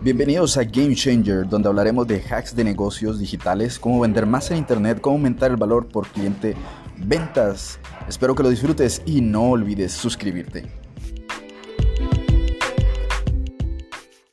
Bienvenidos a Game Changer, donde hablaremos de hacks de negocios digitales, cómo vender más en Internet, cómo aumentar el valor por cliente, ventas. Espero que lo disfrutes y no olvides suscribirte.